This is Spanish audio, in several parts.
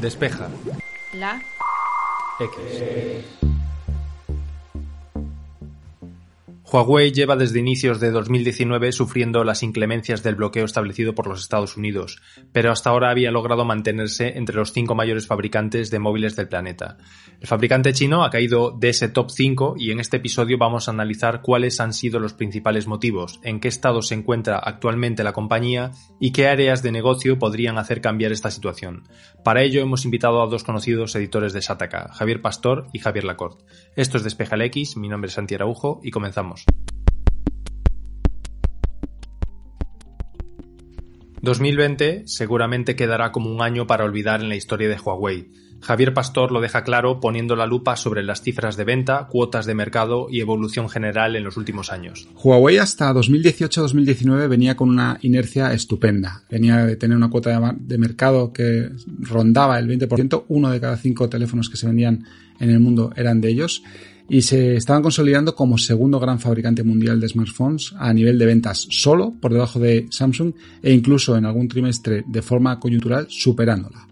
Despeja. La. X. Huawei lleva desde inicios de 2019 sufriendo las inclemencias del bloqueo establecido por los Estados Unidos, pero hasta ahora había logrado mantenerse entre los cinco mayores fabricantes de móviles del planeta. El fabricante chino ha caído de ese top 5 y en este episodio vamos a analizar cuáles han sido los principales motivos, en qué estado se encuentra actualmente la compañía y qué áreas de negocio podrían hacer cambiar esta situación. Para ello hemos invitado a dos conocidos editores de Sataka, Javier Pastor y Javier Lacorte. Esto es Despeja X, mi nombre es Santi Araujo y comenzamos. 2020 seguramente quedará como un año para olvidar en la historia de Huawei. Javier Pastor lo deja claro poniendo la lupa sobre las cifras de venta, cuotas de mercado y evolución general en los últimos años. Huawei hasta 2018-2019 venía con una inercia estupenda. Venía de tener una cuota de mercado que rondaba el 20%, uno de cada cinco teléfonos que se vendían en el mundo eran de ellos y se estaban consolidando como segundo gran fabricante mundial de smartphones a nivel de ventas, solo por debajo de Samsung e incluso en algún trimestre de forma coyuntural superándola.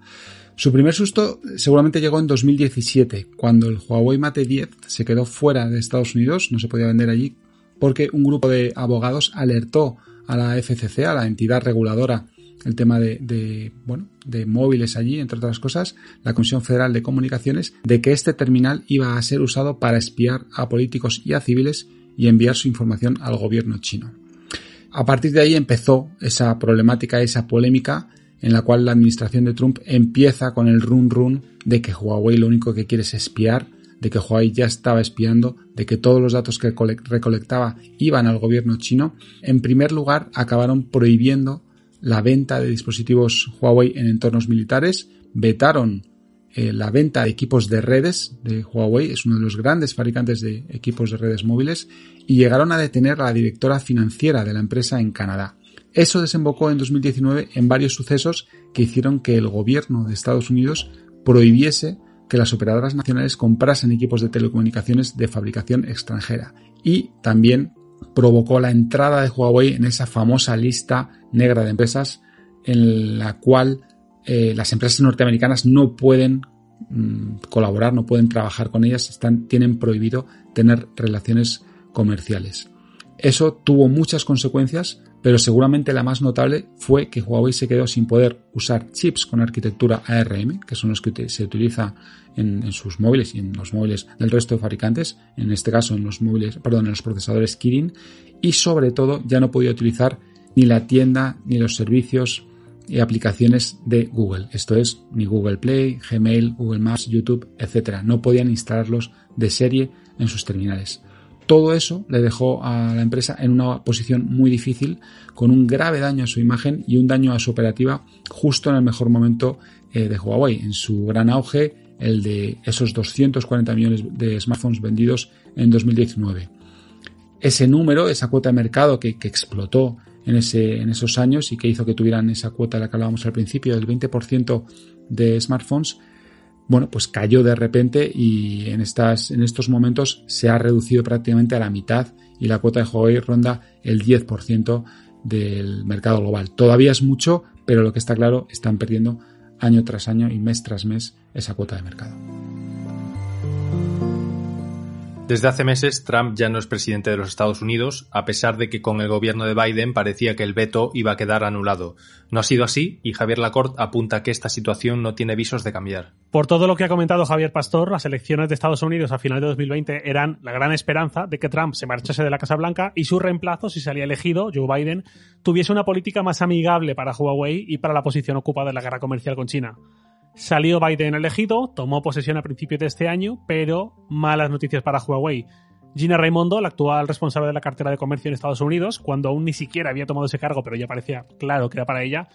Su primer susto seguramente llegó en 2017, cuando el Huawei Mate 10 se quedó fuera de Estados Unidos, no se podía vender allí, porque un grupo de abogados alertó a la FCC, a la entidad reguladora el tema de, bueno, de móviles allí, entre otras cosas, la Comisión Federal de Comunicaciones, de que este terminal iba a ser usado para espiar a políticos y a civiles y enviar su información al gobierno chino. A partir de ahí empezó esa problemática, esa polémica en la cual la administración de Trump empieza con el run run de que Huawei lo único que quiere es espiar, de que Huawei ya estaba espiando, de que todos los datos que recolectaba iban al gobierno chino. En primer lugar, acabaron prohibiendo la venta de dispositivos Huawei en entornos militares, vetaron eh, la venta de equipos de redes de Huawei, es uno de los grandes fabricantes de equipos de redes móviles, y llegaron a detener a la directora financiera de la empresa en Canadá. Eso desembocó en 2019 en varios sucesos que hicieron que el gobierno de Estados Unidos prohibiese que las operadoras nacionales comprasen equipos de telecomunicaciones de fabricación extranjera. Y también provocó la entrada de Huawei en esa famosa lista negra de empresas en la cual eh, las empresas norteamericanas no pueden mm, colaborar, no pueden trabajar con ellas, están, tienen prohibido tener relaciones comerciales. Eso tuvo muchas consecuencias, pero seguramente la más notable fue que Huawei se quedó sin poder usar chips con arquitectura ARM, que son los que se utiliza en, sus móviles y en los móviles del resto de fabricantes, en este caso en los móviles, perdón, en los procesadores Kirin, y sobre todo ya no podía utilizar ni la tienda ni los servicios y aplicaciones de Google. Esto es ni Google Play, Gmail, Google Maps, YouTube, etc. No podían instalarlos de serie en sus terminales. Todo eso le dejó a la empresa en una posición muy difícil, con un grave daño a su imagen y un daño a su operativa justo en el mejor momento eh, de Huawei, en su gran auge el de esos 240 millones de smartphones vendidos en 2019. Ese número, esa cuota de mercado que, explotó en, en esos años y que hizo que tuvieran esa cuota de la que hablábamos al principio, del 20% de smartphones, bueno, pues cayó de repente y en, estas, en estos momentos se ha reducido prácticamente a la mitad y la cuota de Huawei ronda el 10% del mercado global. Todavía es mucho, pero lo que está claro, están perdiendo año tras año y mes tras mes esa cuota de mercado. Desde hace meses, Trump ya no es presidente de los Estados Unidos, a pesar de que con el gobierno de Biden parecía que el veto iba a quedar anulado. No ha sido así y Javier Lacorte apunta que esta situación no tiene visos de cambiar. Por todo lo que ha comentado Javier Pastor, las elecciones de Estados Unidos a finales de 2020 eran la gran esperanza de que Trump se marchase de la Casa Blanca y su reemplazo, si salía elegido, Joe Biden, tuviese una política más amigable para Huawei y para la posición ocupada en la guerra comercial con China. Salió Biden elegido, tomó posesión a principios de este año, pero malas noticias para Huawei. Gina Raimondo, la actual responsable de la cartera de comercio en Estados Unidos, cuando aún ni siquiera había tomado ese cargo, pero ya parecía claro que era para ella,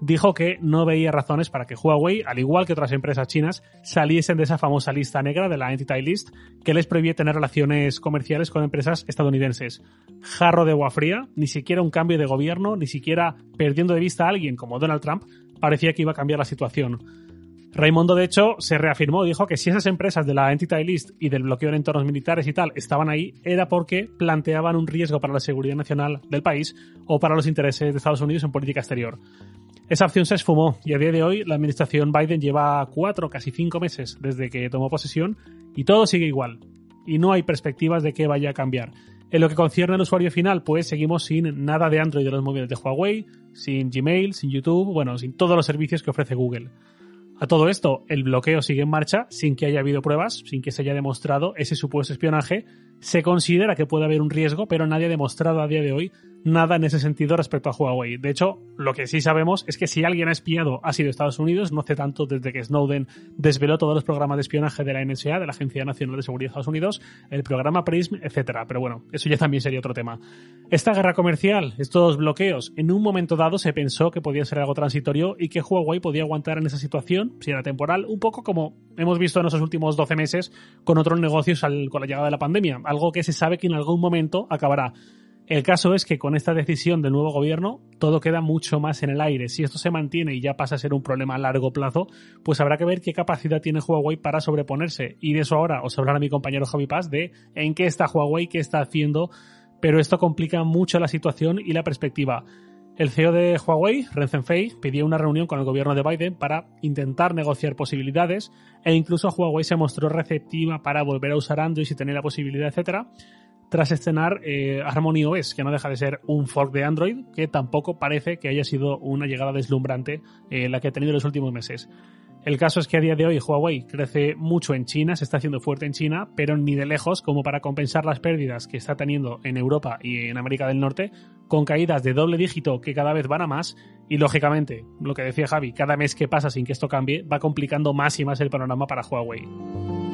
dijo que no veía razones para que Huawei, al igual que otras empresas chinas, saliesen de esa famosa lista negra de la Entity List que les prohibía tener relaciones comerciales con empresas estadounidenses. Jarro de agua fría, ni siquiera un cambio de gobierno, ni siquiera perdiendo de vista a alguien como Donald Trump, parecía que iba a cambiar la situación. Raimondo, de hecho, se reafirmó, dijo que si esas empresas de la Entity List y del bloqueo de entornos militares y tal estaban ahí, era porque planteaban un riesgo para la seguridad nacional del país o para los intereses de Estados Unidos en política exterior. Esa opción se esfumó y a día de hoy la administración Biden lleva cuatro, casi cinco meses desde que tomó posesión y todo sigue igual. Y no hay perspectivas de que vaya a cambiar. En lo que concierne al usuario final, pues seguimos sin nada de Android de los móviles de Huawei, sin Gmail, sin YouTube, bueno, sin todos los servicios que ofrece Google. A todo esto, el bloqueo sigue en marcha sin que haya habido pruebas, sin que se haya demostrado ese supuesto espionaje. Se considera que puede haber un riesgo, pero nadie ha demostrado a día de hoy nada en ese sentido respecto a Huawei. De hecho, lo que sí sabemos es que si alguien ha espiado ha sido Estados Unidos, no hace tanto desde que Snowden desveló todos los programas de espionaje de la NSA, de la Agencia Nacional de Seguridad de Estados Unidos, el programa PRISM, etcétera. Pero bueno, eso ya también sería otro tema. Esta guerra comercial, estos bloqueos, en un momento dado se pensó que podía ser algo transitorio y que Huawei podía aguantar en esa situación, si era temporal, un poco como hemos visto en esos últimos 12 meses con otros negocios con la llegada de la pandemia, algo que se sabe que en algún momento acabará. El caso es que con esta decisión del nuevo gobierno todo queda mucho más en el aire. Si esto se mantiene y ya pasa a ser un problema a largo plazo, pues habrá que ver qué capacidad tiene Huawei para sobreponerse. Y de eso ahora os hablará mi compañero Javi Paz de en qué está Huawei, qué está haciendo, pero esto complica mucho la situación y la perspectiva. El CEO de Huawei, Ren Zhengfei, pidió una reunión con el gobierno de Biden para intentar negociar posibilidades e incluso Huawei se mostró receptiva para volver a usar Android si tenía la posibilidad, etcétera tras estrenar eh, Harmony OS, que no deja de ser un fork de Android, que tampoco parece que haya sido una llegada deslumbrante eh, la que ha tenido en los últimos meses. El caso es que a día de hoy Huawei crece mucho en China, se está haciendo fuerte en China, pero ni de lejos como para compensar las pérdidas que está teniendo en Europa y en América del Norte, con caídas de doble dígito que cada vez van a más, y lógicamente, lo que decía Javi, cada mes que pasa sin que esto cambie, va complicando más y más el panorama para Huawei.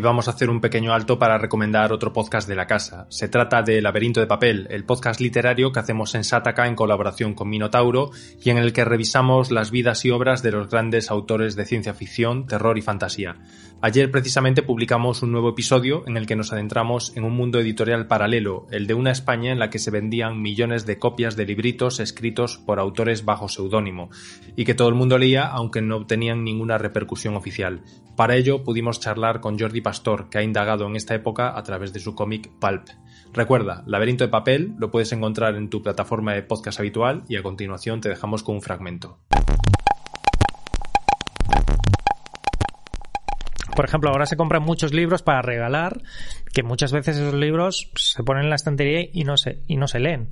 Y vamos a hacer un pequeño alto para recomendar otro podcast de la casa. Se trata de Laberinto de Papel, el podcast literario que hacemos en Sataka en colaboración con Minotauro y en el que revisamos las vidas y obras de los grandes autores de ciencia ficción, terror y fantasía. Ayer precisamente publicamos un nuevo episodio en el que nos adentramos en un mundo editorial paralelo, el de una España en la que se vendían millones de copias de libritos escritos por autores bajo seudónimo y que todo el mundo leía aunque no obtenían ninguna repercusión oficial. Para ello pudimos charlar con Jordi Pastor, que ha indagado en esta época a través de su cómic Pulp. Recuerda, Laberinto de Papel lo puedes encontrar en tu plataforma de podcast habitual y a continuación te dejamos con un fragmento. Por ejemplo, ahora se compran muchos libros para regalar, que muchas veces esos libros se ponen en la estantería y no se, y no se leen.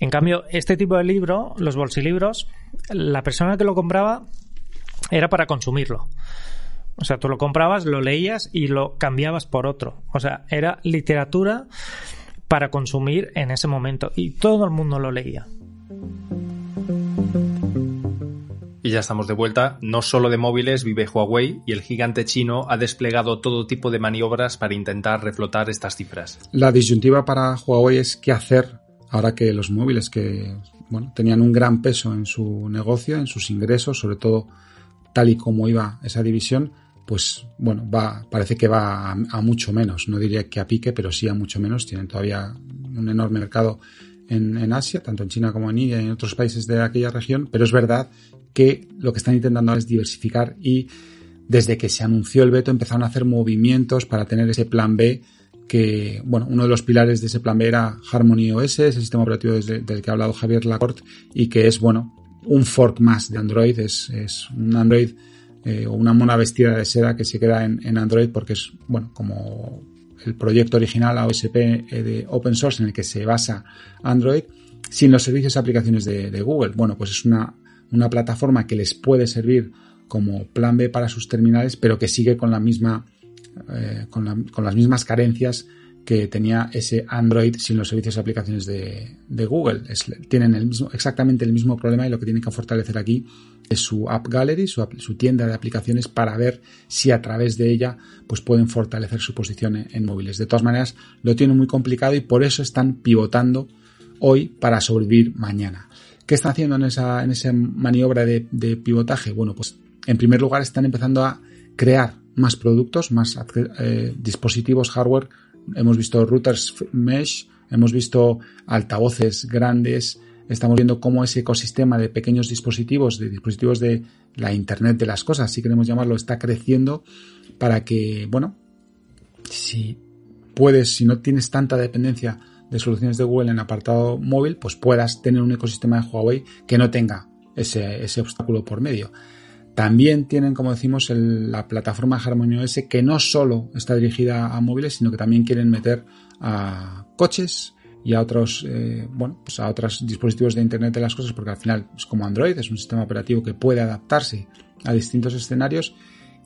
En cambio, este tipo de libro, los bolsilibros, la persona que lo compraba era para consumirlo. O sea, tú lo comprabas, lo leías y lo cambiabas por otro. O sea, era literatura para consumir en ese momento y todo el mundo lo leía. Y ya estamos de vuelta. No solo de móviles vive Huawei y el gigante chino ha desplegado todo tipo de maniobras para intentar reflotar estas cifras. La disyuntiva para Huawei es qué hacer ahora que los móviles que bueno, tenían un gran peso en su negocio, en sus ingresos, sobre todo tal y como iba esa división, pues bueno, va, parece que va a, mucho menos. No diría que a pique, pero sí a mucho menos. Tienen todavía un enorme mercado en, Asia, tanto en China como en India y en otros países de aquella región, pero es verdad que lo que están intentando es diversificar y desde que se anunció el veto empezaron a hacer movimientos para tener ese plan B que, bueno, uno de los pilares de ese plan B era Harmony OS, ese sistema operativo del que ha hablado Javier Lacorte y que es, bueno, un fork más de Android, es, es un Android eh, o una mona vestida de seda que se queda en, Android porque es, bueno, como el proyecto original AOSP eh, de open source en el que se basa Android, sin los servicios y aplicaciones de, Google. Bueno, pues es una, una, plataforma que les puede servir como plan B para sus terminales, pero que sigue con la misma, eh, con, con las mismas carencias que tenía ese Android sin los servicios y aplicaciones de, Google. tienen exactamente el mismo problema y lo que tienen que fortalecer aquí es su App Gallery, su, tienda de aplicaciones para ver si a través de ella pues pueden fortalecer su posición en, móviles. De todas maneras, lo tienen muy complicado y por eso están pivotando hoy para sobrevivir mañana. ¿Qué están haciendo en esa, en esa maniobra de, pivotaje? Bueno, pues en primer lugar están empezando a crear más productos, más eh, dispositivos hardware hemos visto routers mesh, hemos visto altavoces grandes, estamos viendo cómo ese ecosistema de pequeños dispositivos, de dispositivos de la Internet de las cosas, si queremos llamarlo, está creciendo para que, bueno, si puedes, si no tienes tanta dependencia de soluciones de Google en apartado móvil, pues puedas tener un ecosistema de Huawei que no tenga ese, ese obstáculo por medio. También tienen, como decimos, la plataforma HarmonyOS que no solo está dirigida a móviles, sino que también quieren meter a coches y a otros, eh, bueno, pues a otros dispositivos de Internet de las cosas, porque al final es como Android, es un sistema operativo que puede adaptarse a distintos escenarios.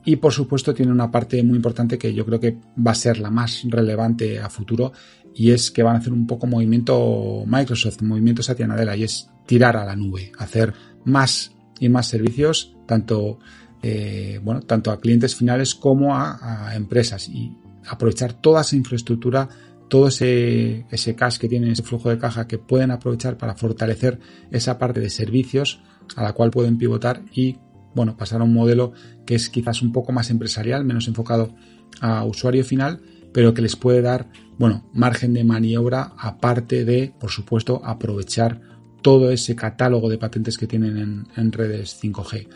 Y por supuesto tiene una parte muy importante que yo creo que va a ser la más relevante a futuro y es que van a hacer un poco movimiento Microsoft, movimiento Satya Nadella y es tirar a la nube, hacer más y más servicios tanto eh, bueno tanto a clientes finales como a, a, empresas. Y aprovechar toda esa infraestructura todo ese, ese cash que tienen, ese flujo de caja que pueden aprovechar para fortalecer esa parte de servicios a la cual pueden pivotar y bueno, pasar a un modelo que es quizás un poco más empresarial, menos enfocado a usuario final, pero que les puede dar, bueno, margen de maniobra aparte de, por supuesto, aprovechar todo ese catálogo de patentes que tienen en, redes 5G.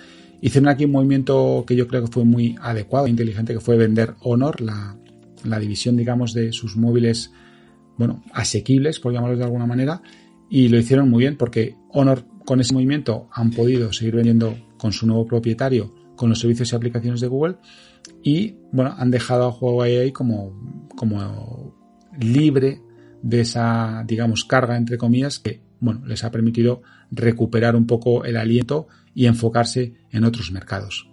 Hicieron aquí un movimiento que yo creo que fue muy adecuado e inteligente, que fue vender Honor, la, la división, digamos, de sus móviles, bueno, asequibles, por llamarlos de alguna manera, y lo hicieron muy bien porque Honor con ese movimiento han podido seguir vendiendo con su nuevo propietario con los servicios y aplicaciones de Google y, bueno, han dejado a Huawei como, como libre de esa, digamos, carga, entre comillas, que, bueno, les ha permitido recuperar un poco el aliento y enfocarse en otros mercados.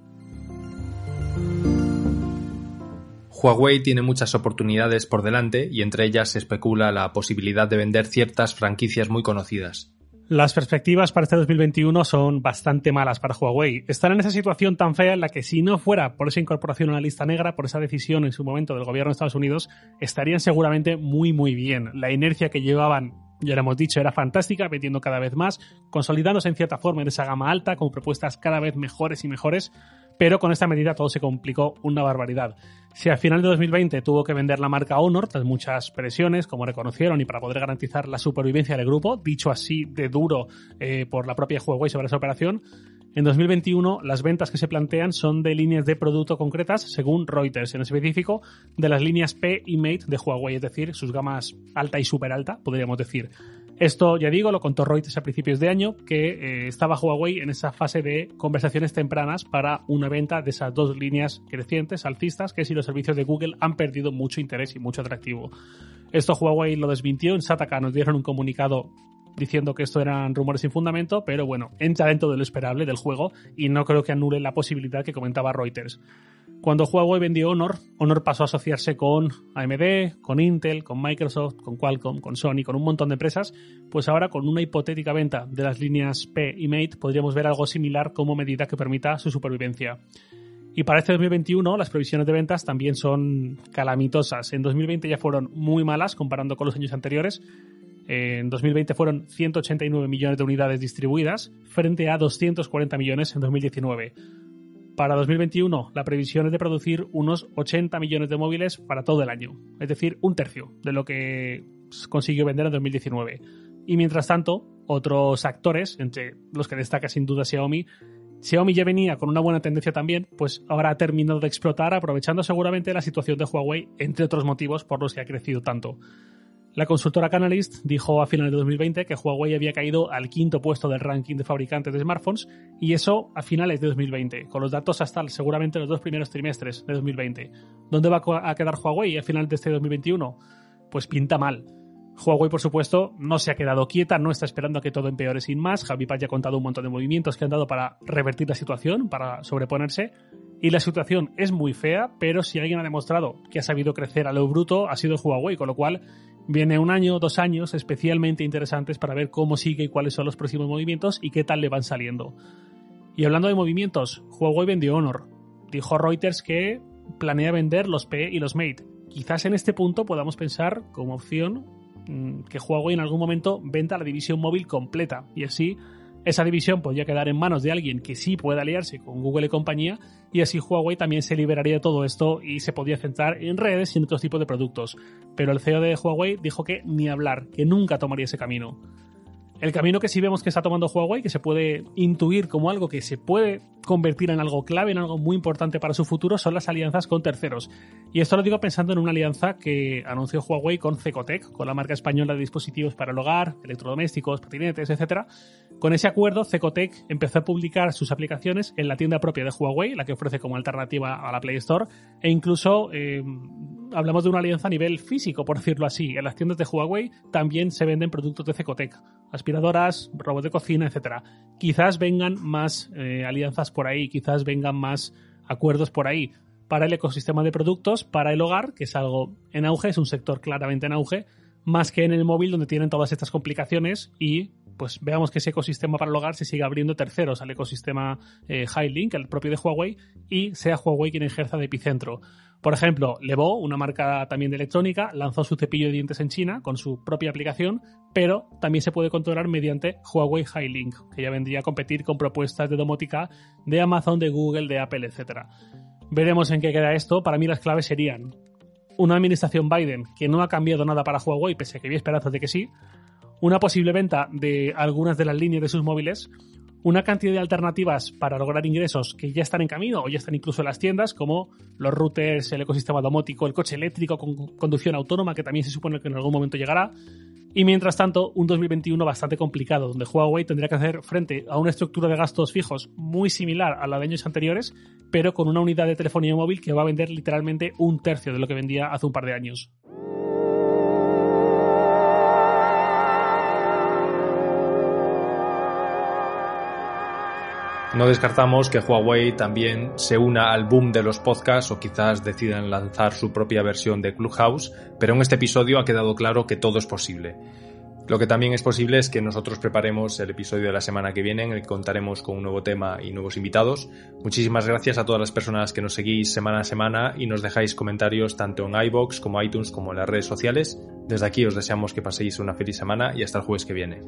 Huawei tiene muchas oportunidades por delante y entre ellas se especula la posibilidad de vender ciertas franquicias muy conocidas. Las perspectivas para este 2021 son bastante malas para Huawei. Están en esa situación tan fea en la que si no fuera por esa incorporación a la lista negra, por esa decisión en su momento del gobierno de Estados Unidos, estarían seguramente muy muy bien. La inercia que llevaban ya lo hemos dicho, era fantástica, vendiendo cada vez más, consolidándose en cierta forma en esa gama alta, con propuestas cada vez mejores y mejores, pero con esta medida todo se complicó una barbaridad. Si al final de 2020 tuvo que vender la marca Honor tras muchas presiones, como reconocieron, y para poder garantizar la supervivencia del grupo, dicho así de duro eh, por la propia Huawei sobre esa operación, en 2021 las ventas que se plantean son de líneas de producto concretas, según Reuters, en específico de las líneas P y Mate de Huawei, es decir, sus gamas alta y super alta, podríamos decir. Esto, ya digo, lo contó Reuters a principios de año, que eh, estaba Huawei en esa fase de conversaciones tempranas para una venta de esas dos líneas crecientes, alcistas, que si los servicios de Google han perdido mucho interés y mucho atractivo. Esto Huawei lo desmintió, en Sataka nos dieron un comunicado diciendo que esto eran rumores sin fundamento, pero bueno, entra dentro de lo esperable del juego y no creo que anule la posibilidad que comentaba Reuters. Cuando Huawei vendió Honor, Honor pasó a asociarse con AMD, con Intel, con Microsoft, con Qualcomm, con Sony, con un montón de empresas, pues ahora con una hipotética venta de las líneas P y Mate podríamos ver algo similar como medida que permita su supervivencia. Y para este 2021 las previsiones de ventas también son calamitosas. En 2020 ya fueron muy malas comparando con los años anteriores. En 2020 fueron 189 millones de unidades distribuidas frente a 240 millones en 2019 para 2021, la previsión es de producir unos 80 millones de móviles para todo el año, es decir, un tercio de lo que consiguió vender en 2019. Y mientras tanto, otros actores, entre los que destaca sin duda Xiaomi, Xiaomi ya venía con una buena tendencia también, pues ahora ha terminado de explotar, aprovechando seguramente la situación de Huawei, entre otros motivos por los que ha crecido tanto. La consultora Canalist dijo a finales de 2020 que Huawei había caído al quinto puesto del ranking de fabricantes de smartphones y eso a finales de 2020, con los datos hasta seguramente los dos primeros trimestres de 2020. ¿Dónde va a quedar Huawei a finales de este 2021? Pues pinta mal. Huawei, por supuesto, no se ha quedado quieta, no está esperando a que todo empeore sin más. Javi ya ha contado un montón de movimientos que han dado para revertir la situación, para sobreponerse. Y la situación es muy fea, pero si alguien ha demostrado que ha sabido crecer a lo bruto, ha sido Huawei, con lo cual Viene un año, dos años especialmente interesantes para ver cómo sigue y cuáles son los próximos movimientos y qué tal le van saliendo. Y hablando de movimientos, Huawei vendió Honor. Dijo Reuters que planea vender los P y los Mate. Quizás en este punto podamos pensar como opción mm, que Huawei en algún momento venda la división móvil completa y así esa división podría quedar en manos de alguien que sí pueda aliarse con Google y compañía, y así Huawei también se liberaría de todo esto y se podría centrar en redes y en otros tipos de productos. Pero el CEO de Huawei dijo que ni hablar, que nunca tomaría ese camino. El camino que sí vemos que está tomando Huawei, que se puede intuir como algo que se puede convertir en algo clave, en algo muy importante para su futuro, son las alianzas con terceros. Y esto lo digo pensando en una alianza que anunció Huawei con Cecotec, con la marca española de dispositivos para el hogar, electrodomésticos, patinetes, etc. Con ese acuerdo, Cecotec empezó a publicar sus aplicaciones en la tienda propia de Huawei, la que ofrece como alternativa a la Play Store, e incluso eh, hablamos de una alianza a nivel físico, por decirlo así. En las tiendas de Huawei también se venden productos de Cecotec, aspiradoras, robots de cocina, etc. Quizás vengan más eh, alianzas por ahí, quizás vengan más acuerdos por ahí para el ecosistema de productos, para el hogar, que es algo en auge, es un sector claramente en auge, más que en el móvil donde tienen todas estas complicaciones y pues veamos que ese ecosistema para el hogar se sigue abriendo terceros al ecosistema eh, High-Link, el propio de Huawei, y sea Huawei quien ejerza de epicentro. Por ejemplo, Levo, una marca también de electrónica, lanzó su cepillo de dientes en China con su propia aplicación, pero también se puede controlar mediante Huawei High-Link, que ya vendría a competir con propuestas de domótica de Amazon, de Google, de Apple, etc. Veremos en qué queda esto. Para mí las claves serían una administración Biden que no ha cambiado nada para Huawei, pese a que había esperanzas de que sí, una posible venta de algunas de las líneas de sus móviles, una cantidad de alternativas para lograr ingresos que ya están en camino o ya están incluso en las tiendas, como los routers, el ecosistema domótico, el coche eléctrico con conducción autónoma, que también se supone que en algún momento llegará. Y mientras tanto, un 2021 bastante complicado, donde Huawei tendría que hacer frente a una estructura de gastos fijos muy similar a la de años anteriores, pero con una unidad de telefonía móvil que va a vender literalmente un tercio de lo que vendía hace un par de años. No descartamos que Huawei también se una al boom de los podcasts o quizás decidan lanzar su propia versión de Clubhouse, pero en este episodio ha quedado claro que todo es posible. Lo que también es posible es que nosotros preparemos el episodio de la semana que viene en el que contaremos con un nuevo tema y nuevos invitados. Muchísimas gracias a todas las personas que nos seguís semana a semana y nos dejáis comentarios tanto en iBox como iTunes como en las redes sociales. Desde aquí os deseamos que paséis una feliz semana y hasta el jueves que viene.